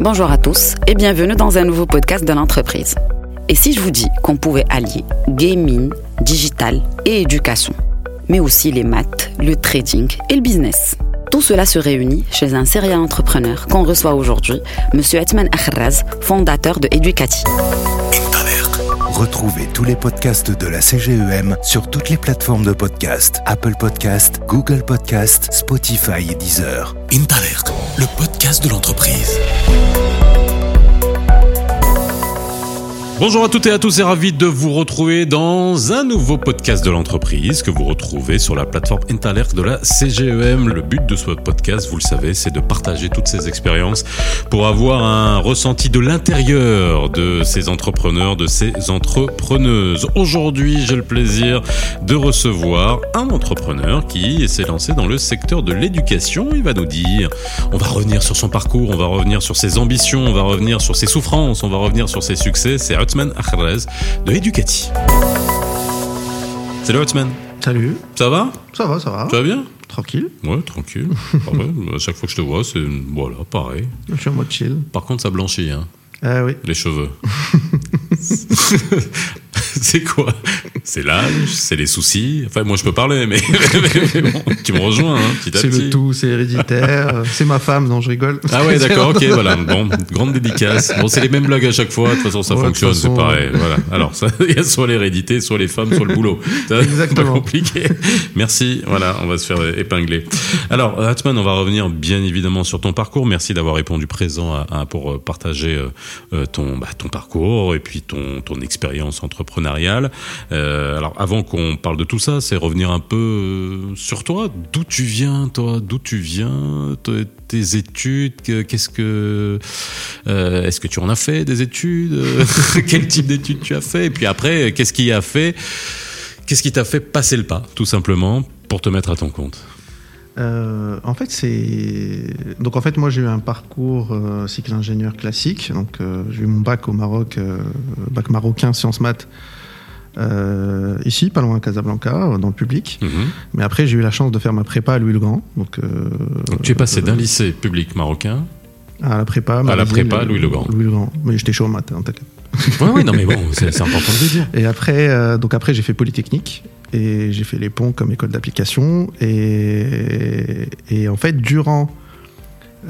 Bonjour à tous et bienvenue dans un nouveau podcast de l'entreprise. Et si je vous dis qu'on pouvait allier gaming, digital et éducation, mais aussi les maths, le trading et le business tout cela se réunit chez un serial entrepreneur qu'on reçoit aujourd'hui, M. Etman Akhraz, fondateur de Educati. Retrouvez tous les podcasts de la CGEM sur toutes les plateformes de podcast Apple Podcast, Google Podcast, Spotify et Deezer. Intalert, le podcast de l'entreprise. Bonjour à toutes et à tous et ravi de vous retrouver dans un nouveau podcast de l'entreprise que vous retrouvez sur la plateforme Intalert de la CGEM. Le but de ce podcast, vous le savez, c'est de partager toutes ces expériences pour avoir un ressenti de l'intérieur de ces entrepreneurs, de ces entrepreneuses. Aujourd'hui, j'ai le plaisir de recevoir un entrepreneur qui s'est lancé dans le secteur de l'éducation. Il va nous dire, on va revenir sur son parcours, on va revenir sur ses ambitions, on va revenir sur ses souffrances, on va revenir sur ses succès. Othman Akhrez de Educati. Salut Othman. Salut. Ça va? Ça va, ça va. Tu vas bien? Tranquille. Ouais, tranquille. Pareil. À chaque fois que je te vois, c'est voilà, pareil. Je suis en mode chill. Par contre, ça blanchit, hein. Ah oui. Les cheveux. c'est quoi C'est l'âge, c'est les soucis. Enfin, moi, je peux parler, mais, mais, mais bon, tu me rejoins, hein, petit à C'est petit. le tout, c'est héréditaire. c'est ma femme, non, je rigole. Ah ouais, d'accord, ok, voilà. Bon, grande dédicace. Bon, c'est les mêmes blagues à chaque fois. De toute façon, ça Ouais, fonctionne, façon, c'est pareil. Voilà. Alors, il y a soit l'hérédité, soit les femmes, soit le boulot. C'est Exactement. pas compliqué. Merci. Voilà, on va se faire épingler. Alors, Hatman, on va revenir bien évidemment sur ton parcours. Merci d'avoir répondu présent à, à- pour euh, partager euh, euh, ton, bah, ton parcours et puis ton, ton expérience entrepreneuriale. Euh, alors, avant qu'on parle de tout ça, c'est revenir un peu euh, sur toi. D'où tu viens, toi? D'où tu viens? Te- Tes études que- Qu'est-ce que euh, Est-ce que tu en as fait des études? Quel type d'études tu as fait? Et puis après, qu'est-ce qui a fait Qu'est-ce qui t'a fait passer le pas, tout simplement, pour te mettre à ton compte? Euh, en fait, c'est. Donc, en fait, moi, j'ai eu un parcours euh, cycle ingénieur classique. Donc, euh, j'ai eu mon bac au Maroc, bac marocain, sciences maths, ici, pas loin à Casablanca, dans le public. Mhm. Mais après, j'ai eu la chance de faire ma prépa à Louis-le-Grand. Donc, Donc tu es passé d'un lycée public marocain. à la prépa. la Marie-Ville, prépa, Louis-le-Grand. Louis-le-Grand. Mais j'étais chaud en maths, hein, t'inquiète. Ouais, ouais, non mais bon, c'est c'est important de le dire. Et après, euh, donc après j'ai fait Polytechnique et j'ai fait les ponts comme école d'application. Et, et en fait, durant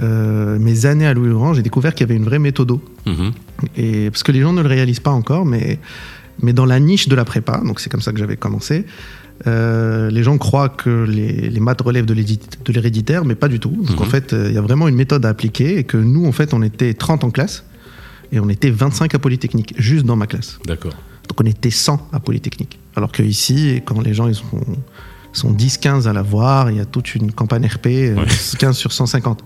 euh, mes années à Louis-le-Grand, j'ai découvert qu'il y avait une vraie méthodo. Mhm. Et, parce que les gens ne le réalisent pas encore, mais, mais dans la niche de la prépa, donc c'est comme ça que j'avais commencé, euh, les gens croient que les, les maths relèvent de l'héréditaire, mais pas du tout. Donc Mhm. en fait, euh, il y a vraiment une méthode à appliquer et que nous, en fait, on était 30 en classe et on était 25 à Polytechnique, juste dans ma classe. D'accord. Donc on était 100 à Polytechnique. Alors que ici, quand les gens ils sont, sont 10-15 à la voir, il y a toute une campagne RP, euh, Ouais. 15 sur 150.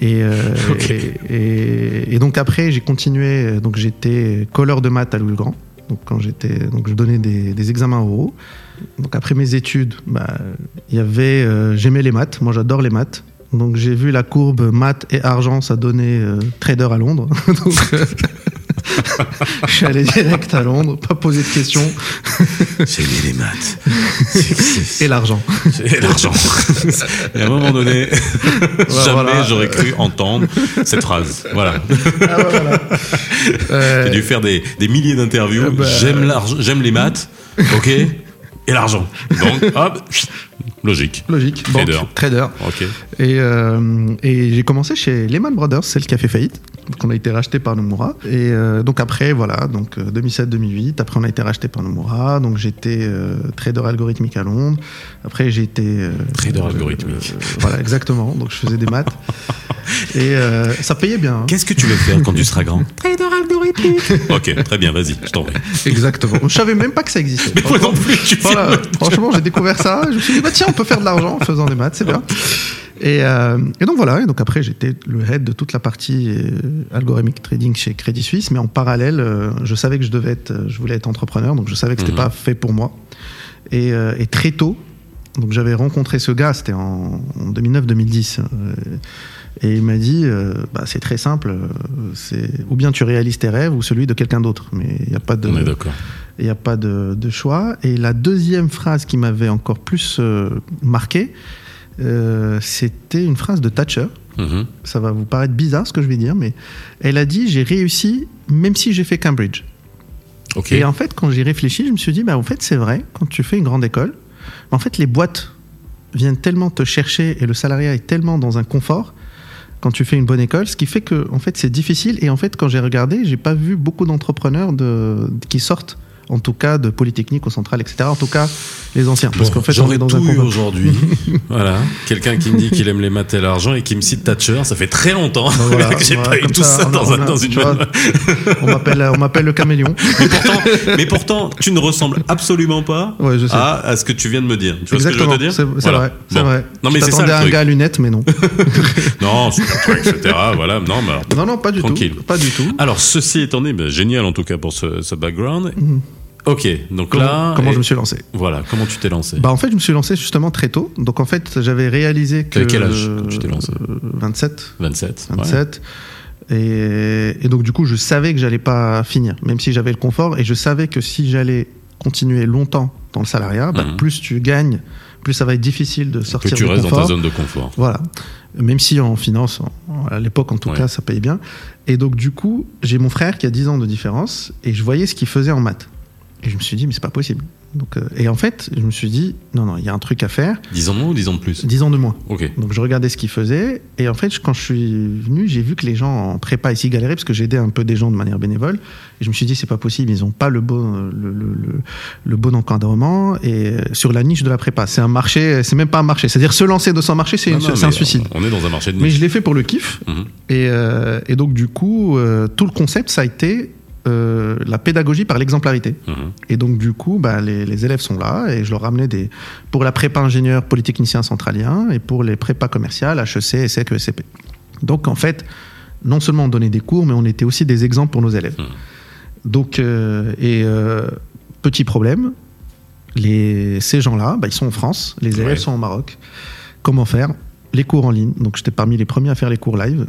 Et, euh, et, et- et donc après, j'ai continué. Donc j'étais colleur de maths à Louis le Grand. Donc quand j'étais, donc je donnais des, des examens oraux. Donc après mes études, bah, il y avait, euh, j'aimais les maths. Moi, j'adore les maths. Donc j'ai vu la courbe maths et argent, ça donnait euh, trader à Londres. donc euh, je suis allé direct à Londres, pas poser de questions. J'ai mis les maths. Et l'argent. c'est l'argent. Et à un moment donné, jamais voilà. j'aurais cru entendre cette phrase. Voilà. Ah, voilà. Euh, J'ai dû faire des, des milliers d'interviews. Euh, bah- J'aime l'argent, j'aime les maths. Ok. Et l'argent. Donc, hop, logique. Logique. Trader. Banque, trader. Ok. Et, euh, et j'ai commencé chez Lehman Brothers, celle qui a fait faillite. Donc on a été racheté par Nomura. Et euh, donc après, voilà, donc euh, 2007-2008. Après, on a été racheté par Nomura. Donc j'étais euh, trader algorithmique à Londres. Après, j'ai été. euh, Trader euh, algorithmique. euh, voilà, exactement. Donc je faisais des maths. Et euh, ça payait bien. hein. Qu'est-ce que tu veux faire quand tu seras grand? Trader algorithmique. Ok, très bien, vas-y, je t'en prie. Exactement. Je savais même pas que ça existait. Mais moi non plus, tu Voilà, franchement, j'ai découvert ça. Je me suis dit, bah tiens, on peut faire de l'argent en faisant des maths, c'est bien. Et, euh, et donc voilà, et donc après j'étais le head de toute la partie euh, algorithmique trading chez Crédit Suisse, mais en parallèle, euh, je savais que je devais être, euh, je voulais être entrepreneur, donc je savais que c'était Mhm. pas fait pour moi. Et, euh, et très tôt, donc j'avais rencontré ce gars, c'était en, en 2009-2010, euh, et il m'a dit, bah, c'est très simple, c'est ou bien tu réalises tes rêves ou celui de quelqu'un d'autre, mais il n'y a pas de, On est d'accord. il n'y a pas de, de choix. Et la deuxième phrase qui m'avait encore plus marqué, Euh, C'était une phrase de Thatcher. Mhm. Ça va vous paraître bizarre ce que je vais dire, mais elle a dit J'ai réussi même si j'ai fait Cambridge. Et en fait, quand j'y réfléchi, je me suis dit bah, En fait, c'est vrai, quand tu fais une grande école, en fait, les boîtes viennent tellement te chercher et le salariat est tellement dans un confort quand tu fais une bonne école, ce qui fait que en fait c'est difficile. Et en fait, quand j'ai regardé, j'ai pas vu beaucoup d'entrepreneurs de, qui sortent, en tout cas de Polytechnique au Central, etc. En tout cas, les anciens, parce Bon, qu'en fait, j'en on ai est dans tout un confort. aujourd'hui. voilà. Quelqu'un qui me dit qu'il aime les maths et l'argent et qui me cite Thatcher. Ça fait très longtemps Ben voilà, que j'ai voilà, pas eu tout ça, a- dans, a- dans une vois, on m'appelle, on m'appelle le caméléon. mais, pourtant, mais pourtant, tu ne ressembles absolument pas Ouais, je sais. à, à ce que tu viens de me dire. Tu vois Exactement, ce que je veux te dire c'est Voilà. vrai, c'est Bon. vrai. Non, Je mais c'est ça le un truc. gars à lunettes, mais non. Non, super truc, etc. Voilà. Non, mais Non, non, pas du Tranquille. tout. Pas du tout. Alors, ceci étant dit, ben, génial en tout cas pour ce, ce background. Ok, donc Comment, là. comment je me suis lancé Voilà, comment tu t'es lancé Bah en fait, je me suis lancé justement très tôt. Donc en fait, j'avais réalisé que quel âge quand tu t'es lancé Euh, 27, 27. ouais. 27. Et, et donc du coup, je savais que j'allais pas finir, même si j'avais le confort. Et je savais que si j'allais continuer longtemps dans le salariat, bah, Mhm. plus tu gagnes, plus ça va être difficile de Que sortir tu du restes dans confort. ta zone de confort. Voilà. Même si en finance, en- à l'époque en tout Ouais. cas, ça payait bien. Et donc du coup, j'ai mon frère qui a 10 ans de différence et je voyais ce qu'il faisait en maths. Et je me suis dit, mais c'est pas possible. Donc, euh, et en fait, je me suis dit, non, non, il y a un truc à faire. 10 ans de moins ou 10 ans de plus 10 ans de moins. Ok. Donc je regardais ce qu'il faisait. Et en fait, quand je suis venu, j'ai vu que les gens en prépa ici galéraient parce que j'aidais un peu des gens de manière bénévole. Et je me suis dit, c'est pas possible, ils n'ont pas le bon, le, le, le- bon encadrement. Et euh, sur la niche de la prépa, c'est un marché, c'est même pas un marché. C'est-à-dire se lancer dans son marché, c'est un mais suicide. On est dans un marché de Mais niche. je l'ai fait pour le kiff. Mhm. Et, euh, et donc, du coup, euh, tout le concept, ça a été euh, la pédagogie par l'exemplarité. Mhm. Et donc, du coup, bah, les, les élèves sont là et je leur ramenais des. pour la prépa ingénieur polytechnicien centralien et pour les prépas commerciales, HEC, ESSEC, ESCP. Donc, en fait, non seulement on donnait des cours, mais on était aussi des exemples pour nos élèves. Mhm. Donc, euh, et euh, petit problème, les, ces gens-là, bah, ils sont en France, les élèves Ouais. sont au Maroc. Comment faire? Les cours en ligne. Donc, j'étais parmi les premiers à faire les cours live.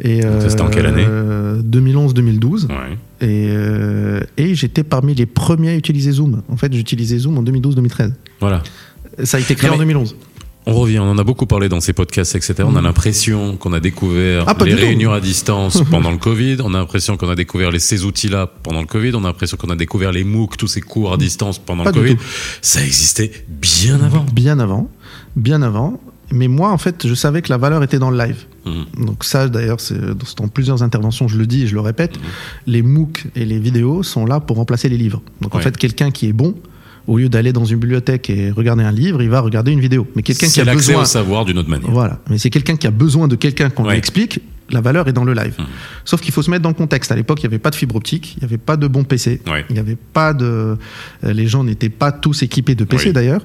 Et, c'était en quelle année euh, 2011-2012. Ouais. Et, euh, et j'étais parmi les premiers à utiliser Zoom. En fait, j'utilisais Zoom en 2012-2013. Voilà. Ça a été créé Non, en mais- 2011. On revient, on en a beaucoup parlé dans ces podcasts, etc. On a l'impression qu'on a découvert Mm. Ah, les réunions à distance pendant le Covid. On a l'impression qu'on a découvert les, ces outils-là pendant le Covid. On a l'impression qu'on a découvert les MOOC, tous ces cours à distance pendant Pas le Covid. tout. Ça existait bien avant. Bien avant. Bien avant. Mais moi, en fait, je savais que la valeur était dans le live. Mhm. Donc ça, d'ailleurs, c'est dans plusieurs interventions, je le dis et je le répète, Mhm. les MOOC et les vidéos sont là pour remplacer les livres. Donc en fait, quelqu'un qui est bon, au lieu d'aller dans une bibliothèque et regarder un livre, il va regarder une vidéo. Mais quelqu'un qui C'est a l'accès besoin... au savoir d'une autre manière. Voilà. Mais c'est quelqu'un qui a besoin de quelqu'un qu'on Ouais. lui explique. La valeur est dans le live. Mhm. Sauf qu'il faut se mettre dans le contexte. À l'époque, il n'y avait pas de fibre optique, il n'y avait pas de bon PC, Ouais. il n'y avait pas de. euh, Les gens n'étaient pas tous équipés de PC Oui. d'ailleurs.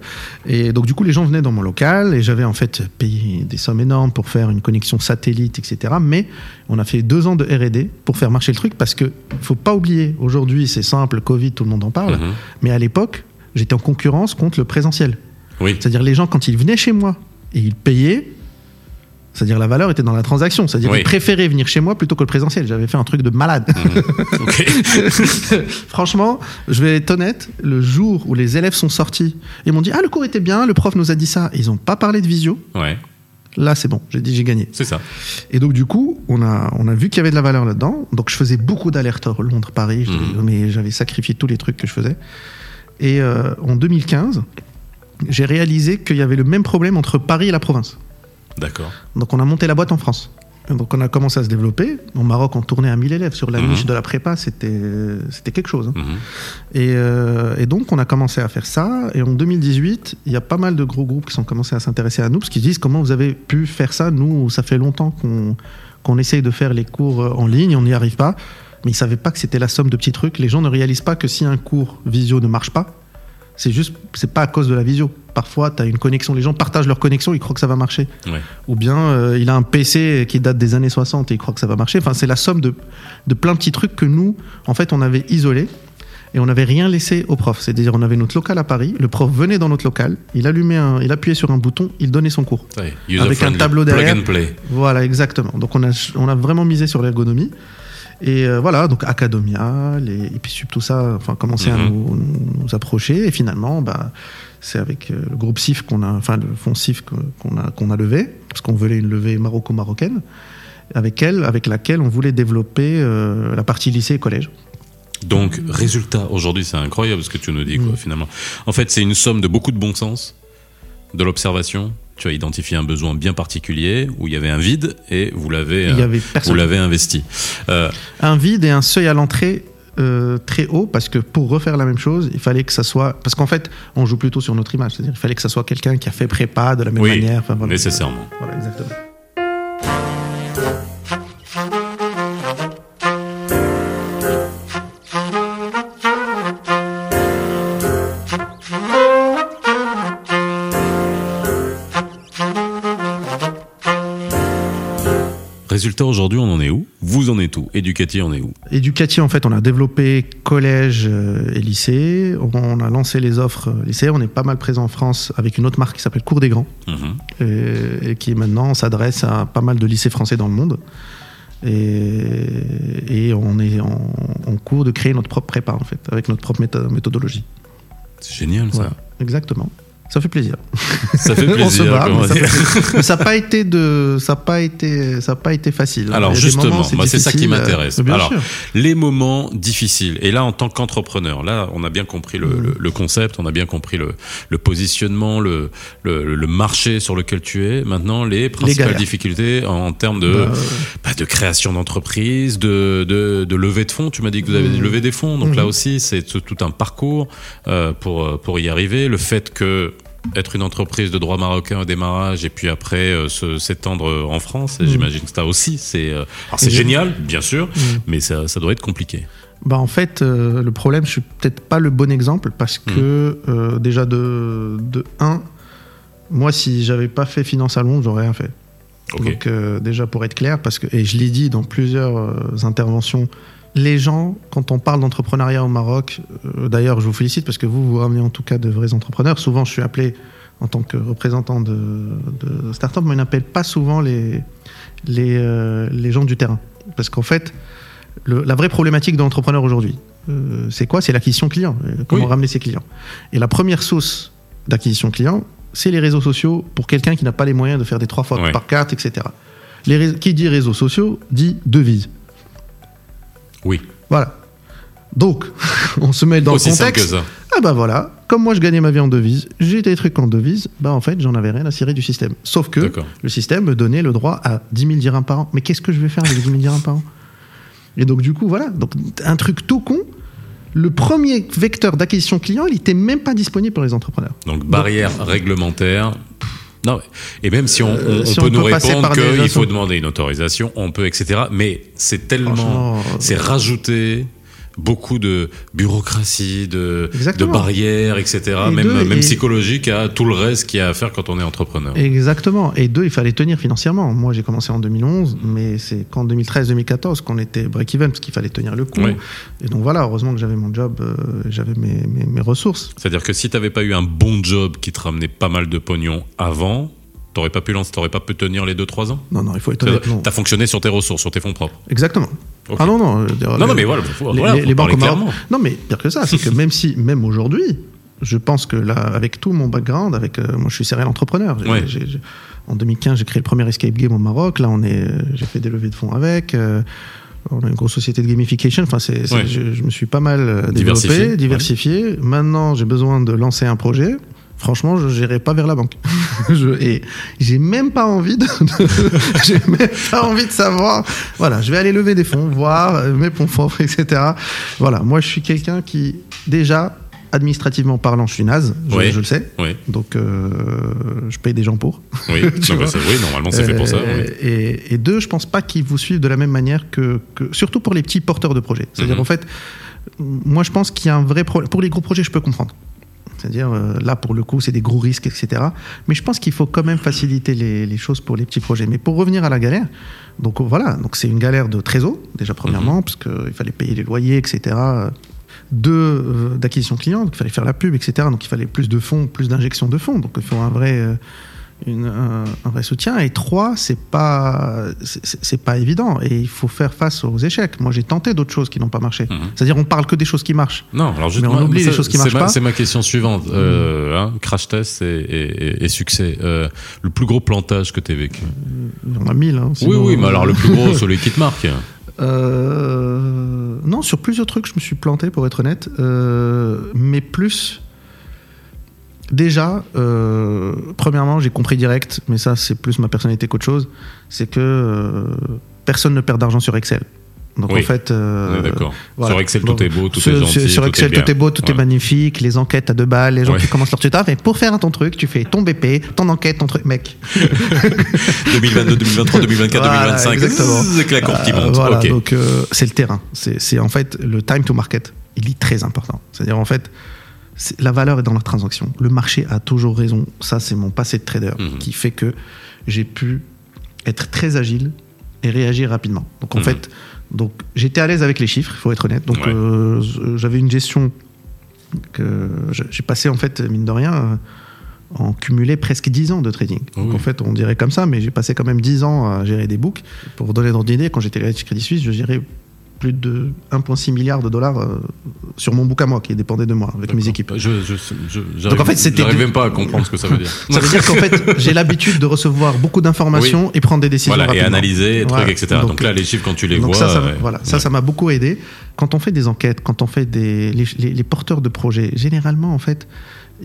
Et donc, du coup, les gens venaient dans mon local et j'avais en fait payé des sommes énormes pour faire une connexion satellite, etc. Mais on a fait deux ans de RD pour faire marcher le truc parce que faut pas oublier, aujourd'hui, c'est simple, Covid, tout le monde en parle. Mhm. Mais à l'époque, j'étais en concurrence contre le présentiel. Oui. C'est-à-dire les gens, quand ils venaient chez moi et ils payaient, c'est-à-dire la valeur était dans la transaction. C'est-à-dire Oui. ils préféraient venir chez moi plutôt que le présentiel. J'avais fait un truc de malade. Ok. Franchement, je vais être honnête, le jour où les élèves sont sortis, ils m'ont dit Ah, le cours était bien, le prof nous a dit ça. Ils n'ont pas parlé de visio. Ouais. Là, c'est bon, j'ai dit j'ai gagné. C'est ça. Et donc, du coup, on a, on a vu qu'il y avait de la valeur là-dedans. Donc, je faisais beaucoup d'allers-retours Londres-Paris, Mhm. mais j'avais sacrifié tous les trucs que je faisais. Et euh, en 2015, j'ai réalisé qu'il y avait le même problème entre Paris et la province. D'accord. Donc on a monté la boîte en France. Donc on a commencé à se développer. Au Maroc, on tournait à 1000 élèves. Sur la Mhm. niche de la prépa, c'était c'était quelque chose. hein. Mhm. Et, euh, et donc on a commencé à faire ça. Et en 2018, il y a pas mal de gros groupes qui sont commencés à s'intéresser à nous parce qu'ils disent comment vous avez pu faire ça? Nous, ça fait longtemps qu'on qu'on essaye de faire les cours euh, en ligne, on n'y arrive pas. Mais ils savaient pas que c'était la somme de petits trucs. Les gens ne réalisent pas que si un cours visio ne marche pas, c'est juste, c'est pas à cause de la visio. Parfois, tu as une connexion, les gens partagent leur connexion, ils croient que ça va marcher. Ouais. Ou bien euh, il a un PC qui date des années 60 et il croit que ça va marcher. Enfin, c'est la somme de, de plein de petits trucs que nous, en fait, on avait isolés et on n'avait rien laissé au prof. C'est-à-dire, on avait notre local à Paris, le prof venait dans notre local, il allumait un, il appuyait sur un bouton, il donnait son cours. Avec un tableau Plug derrière. and play. Voilà, exactement. Donc on a, on a vraiment misé sur l'ergonomie. Et euh, voilà, donc Academia, les, et puis tout ça, enfin, commençait à Mhm. nous, nous approcher. Et finalement, bah, C'est avec euh, le groupe CIF qu'on a, enfin le fonds CIF qu'on a, qu'on a levé, parce qu'on voulait une levée maroco-marocaine, avec elle, avec laquelle on voulait développer euh, la partie lycée et collège. Donc, résultat, aujourd'hui, c'est incroyable ce que tu nous dis, quoi, finalement. En fait, c'est une somme de beaucoup de bon sens, de l'observation. Tu as identifié un besoin bien particulier où il y avait un vide et vous l'avez, euh, vous l'avez investi. Euh, un vide et un seuil à l'entrée euh, très haut parce que pour refaire la même chose, il fallait que ça soit parce qu'en fait, on joue plutôt sur notre image, c'est-à-dire il fallait que ça soit quelqu'un qui a fait prépa de la même oui, manière. Enfin, voilà. nécessairement. Voilà, exactement. Résultat, aujourd'hui, on en est où? Vous en êtes où? Educati en est où? Educati, en fait, on a développé collège euh, et lycée. On a lancé les offres euh, lycée. On est pas mal présent en France avec une autre marque qui s'appelle Cours des Grands. Mhm. et, et qui maintenant s'adresse à pas mal de lycées français dans le monde. Et, et on est en, en cours de créer notre propre prépa, en fait, avec notre propre métho- méthodologie. C'est génial, ça. Exactement. Ça fait plaisir. Ça fait On se plaisir. bat, comment mais ça fait. Mais ça n'a pas été de, ça a pas été, ça a pas été facile. Alors justement, moments, moi c'est ça qui m'intéresse. euh, Alors sûr. les moments difficiles. Et là, en tant qu'entrepreneur, là, on a bien compris le, le- le concept, on a bien compris le, le positionnement, le, marché sur lequel tu es. Maintenant, les principales difficultés en, en termes de, Bah, bah, de création d'entreprise, de, de, de levée de fonds. Tu m'as dit que vous avez Mhm. levé des fonds, donc là aussi, c'est tout un parcours euh, pour euh, pour y arriver. Le fait que être une entreprise de droit marocain au démarrage et puis après euh, se- s'étendre euh, en France, Mhm. j'imagine que ça aussi, c'est euh, alors c'est génial, bien sûr, Mhm. mais ça, ça doit être compliqué. Bah en fait, euh, le problème, je suis peut-être pas le bon exemple parce que euh, déjà de, de 1, moi si j'avais pas fait finance à Londres, j'aurais rien fait. Donc déjà pour être clair, parce que et je l'ai dit dans plusieurs interventions, les gens quand on parle d'entrepreneuriat au Maroc, euh, d'ailleurs je vous félicite parce que vous vous ramenez en tout cas de vrais entrepreneurs. Souvent je suis appelé en tant que représentant de, de start-up, mais on n'appelle pas souvent les les, euh, les gens du terrain parce qu'en fait le- la vraie problématique de l'entrepreneur aujourd'hui, euh, c'est quoi? C'est l'acquisition client. Comment Oui. ramener ses clients Et la première source d'acquisition client, c'est les réseaux sociaux pour quelqu'un qui n'a pas les moyens de faire des trois fois Ouais. par carte, etc. Les qui dit réseaux sociaux dit devise. Oui, Voilà. Donc, on se met dans aussi le simple que contexte. ça. Ah bah voilà, comme moi je gagnais ma vie en devise, j'ai des trucs en devise, bah en fait j'en avais rien à cirer du système. Sauf que le système me donnait le droit à 10 000 dirhams par an. Mais qu'est-ce que je vais faire avec 10 000 dirhams par an? Et donc du coup voilà, donc un truc tout con. Le premier vecteur d'acquisition client, il était même pas disponible pour les entrepreneurs. Donc barrière réglementaire. Non, et même si on, on- Euh, si peut on nous peut passer répondre qu'il faut demander une autorisation, on peut, etc. Mais c'est tellement, Franchement, euh, c'est rajouter beaucoup de bureaucratie, de, barrières, etc. Et même, deux, même et- psychologique à tout le reste qu'il y a à faire quand on est entrepreneur. Exactement. Et deux, il fallait tenir financièrement. Moi, j'ai commencé en 2011, mais c'est qu'en 2013-2014 qu'on était break-even parce qu'il fallait tenir le coup. Oui. Et donc voilà, heureusement que j'avais mon job, euh, j'avais mes, mes, mes ressources. C'est-à-dire que si t'avais pas eu un bon job qui te ramenait pas mal de pognon avant, t'aurais pas pu lancer, t'aurais pas pu tenir les 2-3 ans? Non, non, il faut être honnête. T'as fonctionné sur tes ressources, sur tes fonds propres. Exactement. Ah non, non. euh, Non, non, mais voilà, faut- les, voilà, les- faut les banques clairement. Non, mais pire que ça, c'est que même si, même aujourd'hui, je pense que là, avec tout mon background, avec euh, moi, je suis serial entrepreneur. Ouais. en 2015, j'ai créé le premier escape game au Maroc. Là, on est, euh, j'ai fait des levées de fonds avec. euh, on a une grosse société de gamification. Enfin, c'est, Ouais. je, je me suis pas mal euh, Diversifié, développé, diversifié. Maintenant, j'ai besoin de lancer un projet. Franchement, je n'irai pas vers la banque. je, et j'ai même pas envie de, de- j'ai même pas envie de savoir. Voilà, je vais aller lever des fonds, voir euh, mes fonds propres, etc. Voilà, moi, je suis quelqu'un qui, déjà, administrativement parlant, je suis naze. Je, Oui. je le sais. Oui, Donc, euh, je paye des gens pour. oui. Non, bah, oui, normalement c'est fait pour ça. Euh, oui. et, et deux, je pense pas qu'ils vous suivent de la même manière que, que- surtout pour les petits porteurs de projets. C'est-à-dire Mhm. en fait, moi je pense qu'il y a un vrai problème. Pour les gros projets, je peux comprendre. C'est-à-dire euh, là pour le coup, c'est des gros risques, etc. Mais je pense qu'il faut quand même faciliter les, les choses pour les petits projets. Mais pour revenir à la galère, donc euh, voilà, donc c'est une galère de trésor déjà premièrement, Mhm. parce qu'il fallait payer les loyers, etc. Deux, euh, d'acquisition client, donc il fallait faire la pub, etc. Donc il fallait plus de fonds, plus d'injection de fonds. Donc il faut un vrai, euh, une, un, un vrai soutien. Et trois, c'est pas, c'est- pas évident. Et il faut faire face aux échecs. Moi, j'ai tenté d'autres choses qui n'ont pas marché. Mhm. C'est-à-dire, on parle que des choses qui marchent. Non, alors juste Mais on moi, oublie les choses qui marchent ma- pas. C'est ma question suivante. Euh, hein, crash test et, et- et- et succès. Euh, le plus gros plantage que tu as vécu Il y en a mille. hein, Oui, oui, mais alors le plus gros, celui qui te marque. Euh, non, sur plusieurs trucs, je me suis planté, pour être honnête. Euh, mais plus. Déjà, euh, premièrement, j'ai compris direct, mais ça, c'est plus ma personnalité qu'autre chose, c'est que euh, personne ne perd d'argent sur Excel. Donc Oui. en fait. euh, D'accord. voilà. Sur Excel, Bon, tout est beau, tout est gentil. sur tout Excel, bien. tout est beau, tout est magnifique, les enquêtes à deux balles, les gens Ouais. qui commencent leur tuteur. Mais pour faire ton truc, tu fais ton BP, ton enquête, ton truc. Mec, 2022, 2023, 2024, Voilà, 2025. exactement. La courbe qui monte. voilà, ok. donc c'est le terrain. C'est en fait le time to market. Il est très important. C'est-à-dire en fait, la valeur est dans la transaction. Le marché a toujours raison. Ça, c'est mon passé de trader Mhm. qui fait que j'ai pu être très agile et réagir rapidement. Donc en Mhm. fait, donc j'étais à l'aise avec les chiffres, il faut être honnête. Donc Ouais. euh, j'avais une gestion que j'ai passé en fait mine de rien. euh, en cumulé presque 10 ans de trading. Donc Oui. en fait, on dirait comme ça, mais j'ai passé quand même 10 ans à gérer des books. Pour vous donner l'ordre d'idée, quand j'étais chez Crédit Suisse, je gérais plus de 1,6 milliard de dollars euh, sur mon book à moi, qui dépendait de moi, avec mes équipes. Je, je, je, j'arrive- Donc, en fait, c'était j'arrive même pas à comprendre ce que ça veut dire. Ça veut dire qu'en fait, j'ai l'habitude de recevoir beaucoup d'informations et prendre des décisions Voilà, et analyser, trucs, Voilà. etc. Donc, là, les chiffres, quand tu les donc vois. ça, ça, ouais. voilà, ça, Ouais. ça m'a beaucoup aidé. Quand on fait des enquêtes, quand on fait des les, les- les porteurs de projets, généralement en fait,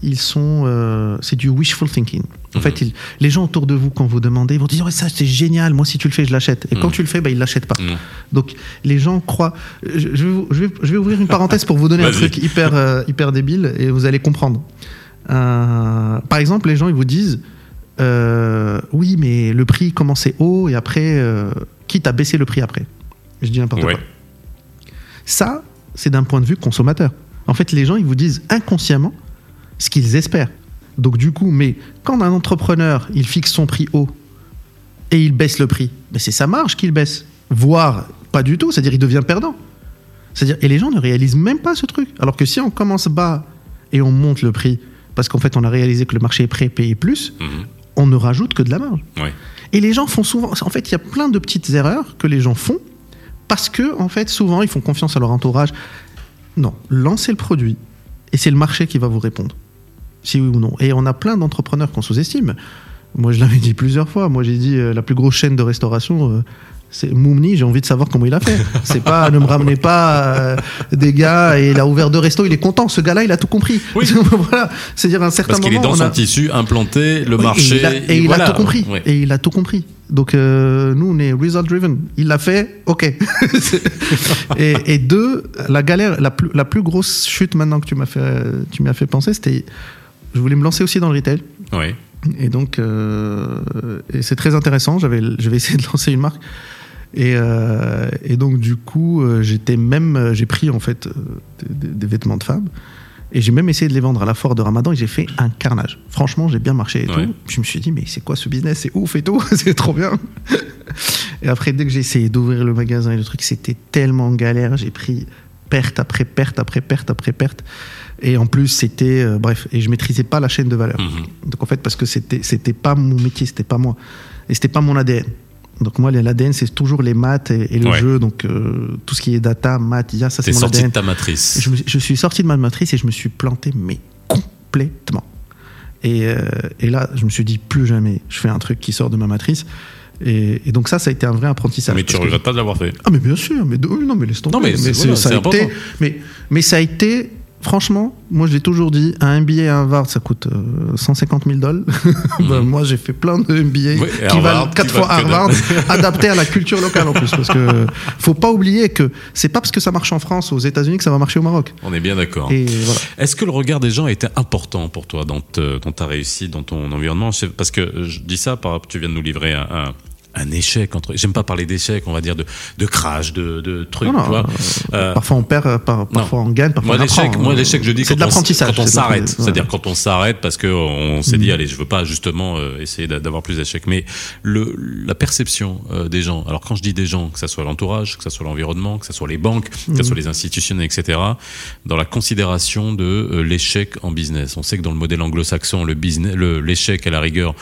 ils sont, euh, c'est du wishful thinking. En Mhm. fait, ils- les gens autour de vous, quand vous demandez, ils vont dire ouais, ça c'est génial. Moi, si tu le fais, je l'achète. Et quand Mhm. tu le fais, bah, ils l'achètent pas. Donc les gens croient. Je, je vais, vous- je vais- je vais ouvrir une parenthèse pour vous donner un truc hyper euh, hyper débile et vous allez comprendre. Euh, par exemple, les gens ils vous disent oui, mais le prix commençait haut et après, quitte à baisser le prix après. Je dis n'importe Ouais. quoi. Ça, c'est d'un point de vue consommateur. En fait, les gens ils vous disent inconsciemment ce qu'ils espèrent. Donc du coup, mais quand un entrepreneur il fixe son prix haut et il baisse le prix, mais c'est sa marge qu'il baisse, voire pas du tout, c'est-à-dire il devient perdant. C'est-à-dire et les gens ne réalisent même pas ce truc. Alors que si on commence bas et on monte le prix parce qu'en fait on a réalisé que le marché est prêt à payer plus, Mhm. on ne rajoute que de la marge. Ouais. Et les gens font souvent. En fait, il y a plein de petites erreurs que les gens font parce que, en fait, souvent, ils font confiance à leur entourage. Non, lancez le produit et c'est le marché qui va vous répondre. Si oui ou non. Et on a plein d'entrepreneurs qu'on sous-estime. Moi, je l'avais dit plusieurs fois. Moi, j'ai dit euh, la plus grosse chaîne de restauration. euh, c'est Moumni, j'ai envie de savoir comment il a fait. C'est pas, ne me ramenez pas euh, des gars et il a ouvert deux restos, il est content. Ce gars-là, il a tout compris. Oui. voilà. C'est-à-dire, un certain Parce qu'il est moment, dans on son a- tissu implanté, le oui, marché. Et il a, et il a voilà. tout compris. Et il a tout compris. Donc nous, on est result driven. Il l'a fait, ok. et, et deux, la galère, la plus, la plus grosse chute maintenant que tu m'as fait, tu m'as fait penser, c'était, je voulais me lancer aussi dans le retail. Ouais. Et donc, euh, et c'est très intéressant. J'avais, je vais essayer de lancer une marque. Et, euh, et donc, du coup, euh, j'étais même, j'ai pris en fait des, vêtements de femmes. Et j'ai même essayé de les vendre à la foire de Ramadan et j'ai fait un carnage. Franchement, j'ai bien marché et Ouais. tout. Je me suis dit, mais c'est quoi ce business? C'est ouf et tout, c'est trop bien. et après, dès que j'ai essayé d'ouvrir le magasin et le truc, c'était tellement galère. J'ai pris perte après perte après perte après perte. Et en plus, c'était. euh, bref, et je maîtrisais pas la chaîne de valeur. Mhm. Donc en fait, parce que c'était c'était pas mon métier, c'était pas moi, et c'était pas mon ADN. Donc moi, l'ADN, c'est toujours les maths et, et le Ouais. jeu. Donc euh, tout ce qui est data, maths, IA, ça c'est mon sorti ADN. de ta matrice. Je, me- je suis sorti de ma matrice et je me suis planté, mais complètement. Et, euh, et là, je me suis dit, plus jamais, je fais un truc qui sort de ma matrice. Et, et donc ça, ça a été un vrai apprentissage. Mais tu que- regrettes pas de l'avoir fait. ah mais bien sûr, mais de- non mais laisse tomber. Non, mais c'est- voilà, ça c'est a important. été, mais mais ça a été franchement, moi je l'ai toujours dit, un MBA à Harvard ça coûte euh, 150 000 dollars. Ben, moi j'ai fait plein de MBA Mhm. Oui, qui Harvard, valent quatre qui fois valent que Harvard, adaptés à la culture locale en plus, parce que faut pas oublier que c'est pas parce que ça marche en France, aux États-Unis que ça va marcher au Maroc. On est bien d'accord. Voilà. Est-ce que le regard des gens a été important pour toi dans, te- dans ta réussite, dans ton environnement? C'est- Parce que je dis ça, par, tu viens de nous livrer un, un- un échec. entre J'aime pas parler d'échec, on va dire de, de crash, de, de trucs, Non, tu vois. euh, Euh, Parfois on perd, euh, par- parfois on gagne, parfois moi, on apprend. l'échec, moi, l'échec, je dis c'est quand de on, quand on s'arrête. ouais. C'est-à-dire quand on s'arrête parce que on s'est dit, Mhm. allez, je veux pas justement euh, essayer d'a- d'avoir plus d'échecs. Mais le, la perception euh, des gens. Alors quand je dis des gens, que ça soit l'entourage, que ça soit l'environnement, que ça soit les banques, que ça soit les institutionnels, etc. Dans la considération de l'échec en business. On sait que dans le modèle anglo-saxon, le business, l'échec à la rigueur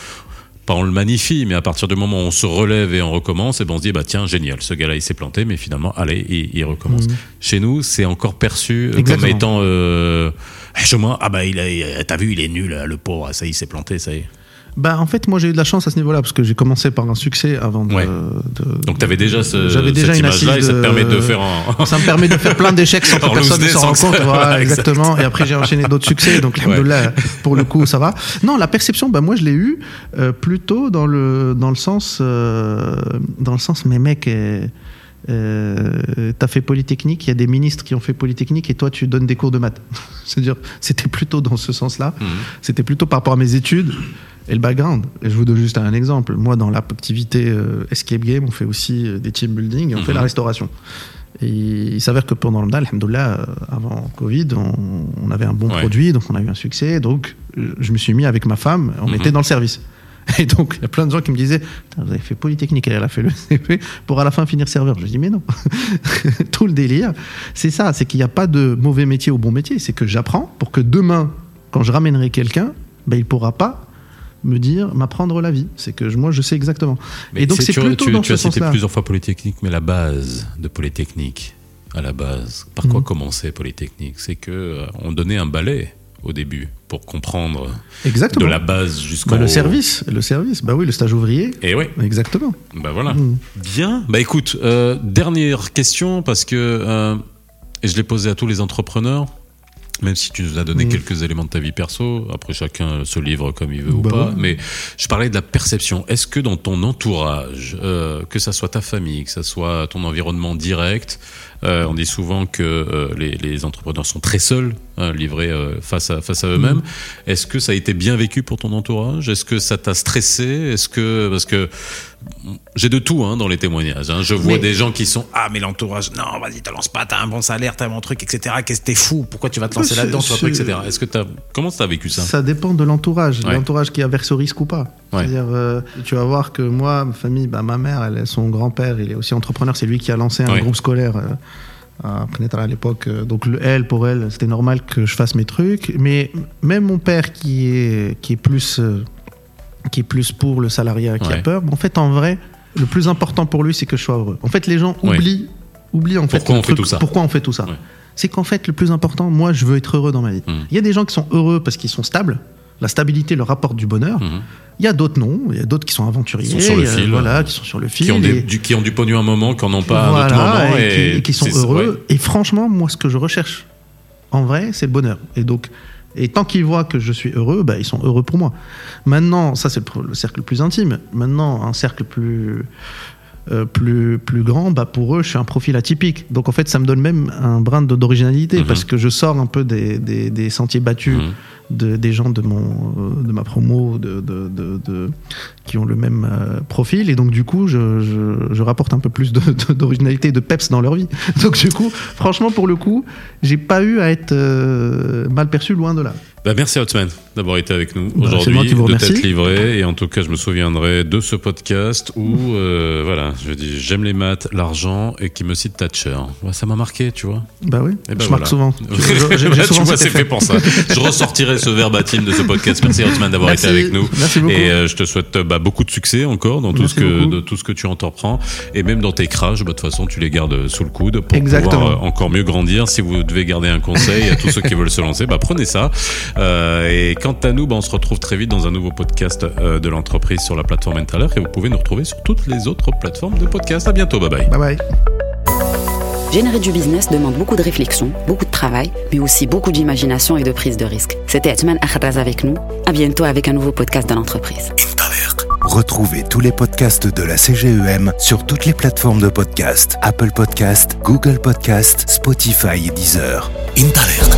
pas on le magnifie, mais à partir du moment où on se relève et on recommence, et ben on se dit bah tiens génial, ce gars-là il s'est planté, mais finalement allez il, il recommence. Mhm. Chez nous c'est encore perçu euh, comme étant euh, chez moi ah bah il a, t'as vu il est nul le pauvre, ça il s'est planté, ça y est. Bah, en fait, moi, j'ai eu de la chance à ce niveau-là parce que j'ai commencé par un succès avant de. Ouais. de- Donc t'avais déjà ce, J'avais déjà cette une image-là et ça te permet de faire un. Ça me permet de faire plein d'échecs sans que personne ne s'en rende compte. Voilà, exactement. Et après, j'ai enchaîné d'autres succès. Donc, alhamdoulilah, pour le coup, ça va. Non, la perception, bah, moi, je l'ai eu euh, plutôt dans le, dans le sens. euh, dans le sens, mais mec. Euh, euh, t'as fait Polytechnique, il y a des ministres qui ont fait Polytechnique et toi tu donnes des cours de maths. C'est-à-dire, c'était plutôt dans ce sens-là. Mhm. C'était plutôt par rapport à mes études et le background. Et je vous donne juste un exemple. Moi, dans l'activité euh, Escape Game, on fait aussi euh, des team building et on fait Mhm. la restauration. Et il s'avère que pendant le alhamdoulilah, euh, avant Covid, on, on avait un bon Ouais. produit, donc on a eu un succès. Donc, je me suis mis avec ma femme, on Mhm. était dans le service. Et donc, il y a plein de gens qui me disaient Vous avez fait Polytechnique, elle a fait le CP pour à la fin finir serveur. Je dis Mais non Tout le délire, c'est ça c'est qu'il n'y a pas de mauvais métier ou bon métier. C'est que j'apprends pour que demain, quand je ramènerai quelqu'un, ben, il ne pourra pas me dire, m'apprendre la vie. C'est que je- moi, je sais exactement. Mais Et donc, c'est plutôt tu, dans tu ce as cité plusieurs fois Polytechnique, mais la base de Polytechnique, à la base, par quoi Mhm. commençait Polytechnique? C'est que euh, on donnait un balai au début pour comprendre Exactement. de la base jusqu'au Bah, le service, le service. Bah oui, le stage ouvrier. Et oui, Exactement. bah voilà. Mm. Bien. Bah écoute, euh, dernière question parce que euh, et je l'ai posé à tous les entrepreneurs. Même si tu nous as donné Mm. quelques éléments de ta vie perso, après chacun se livre comme il veut ou Bah pas. ouais. Mais je parlais de la perception. Est-ce que dans ton entourage, euh, que ça soit ta famille, que ça soit ton environnement direct, euh, on dit souvent que euh, les, les entrepreneurs sont très seuls, hein, livrés euh, face à face à eux-mêmes. Est-ce que ça a été bien vécu pour ton entourage? Est-ce que ça t'a stressé? Est-ce que parce que j'ai de tout hein, dans les témoignages. hein. Je vois Mais- des gens qui sont ah mais l'entourage non vas-y te lance pas t'as un bon salaire t'as un bon truc etc qu'est-ce que t'es fou? Pourquoi tu vas te lancer C'est- là-dedans etc. Est-ce que t'as comment t'as vécu ça? Ça dépend de l'entourage, Ouais. l'entourage qui averse au risque ou pas. Ouais. C'est-à-dire, euh, tu vas voir que moi, ma famille, bah, ma mère, elle, son grand-père, il est aussi entrepreneur, c'est lui qui a lancé un Ouais. groupe scolaire. euh, à à l'époque, donc le, elle pour elle, c'était normal que je fasse mes trucs. Mais même mon père qui est qui est plus euh, qui est plus pour le salariat, qui Ouais. a peur, en fait en vrai, le plus important pour lui, c'est que je sois heureux. En fait, les gens oublient oublient en fait Pourquoi le on fait tout ça Pourquoi on fait tout ça Ouais. C'est qu'en fait, le plus important, moi, je veux être heureux dans ma vie. Mm. Il y a des gens qui sont heureux parce qu'ils sont stables. La stabilité leur apporte du bonheur. Mhm. Il y a d'autres non. Il y a d'autres qui sont aventuriers. Qui sont sur le fil. Voilà, qui sont sur le fil. qui ont, des, et- du, qui ont du pognon un moment qui en ont pas un autre voilà, moment et, et, qui, et qui sont heureux. Et franchement, moi, ce que je recherche, en vrai, c'est le bonheur. Et donc, et tant qu'ils voient que je suis heureux, bah, ils sont heureux pour moi. Maintenant, ça, c'est le, le cercle le plus intime. Maintenant, un cercle plus. Euh, plus, plus grand, bah pour eux, je suis un profil atypique. Donc en fait, ça me donne même un brin d'originalité Mhm. parce que je sors un peu des, des, des sentiers battus Mhm. de, des gens de, mon, euh, de ma promo de, de, qui ont le même euh, profil. Et donc, du coup, je, je, je rapporte un peu plus d'originalité et de peps dans leur vie. Donc, du coup, franchement, pour le coup, j'ai pas eu à être euh, mal perçu loin de là. Bah, merci Hotman d'avoir été avec nous Bah, aujourd'hui, de t'être livré. Et en tout cas, je me souviendrai de ce podcast où, euh, voilà, je dis j'aime les maths, l'argent et qui me cite Thatcher. Ouais, ça m'a marqué, tu vois. Bah oui, ben je voilà. marque souvent. Là, souvent tu vois, cet c'est fait pour ça. Je ressortirai ce verbatim de ce podcast. Merci Hotman d'avoir été avec nous. Merci beaucoup. Et euh, je te souhaite bah, beaucoup de succès encore dans tout Merci ce que de tout ce que tu entreprends et même dans tes crash. Bah, de toute façon, tu les gardes sous le coude pour Exactement. pouvoir euh, encore mieux grandir. Si vous devez garder un conseil à tous ceux qui veulent se lancer, bah, prenez ça. Euh, et quant à nous, bah, on se retrouve très vite dans un nouveau podcast euh, de l'entreprise sur la plateforme Entaler et vous pouvez nous retrouver sur toutes les autres plateformes de podcast. À bientôt. Bye bye. Bye bye. Générer du business demande beaucoup de réflexion, beaucoup de travail, mais aussi beaucoup d'imagination et de prise de risque. C'était Atman Akhraz avec nous. À bientôt avec un nouveau podcast de l'entreprise. Retrouvez tous les podcasts de la CGEM sur toutes les plateformes de podcast Apple Podcast, Google Podcast, Spotify et Deezer. Intalert,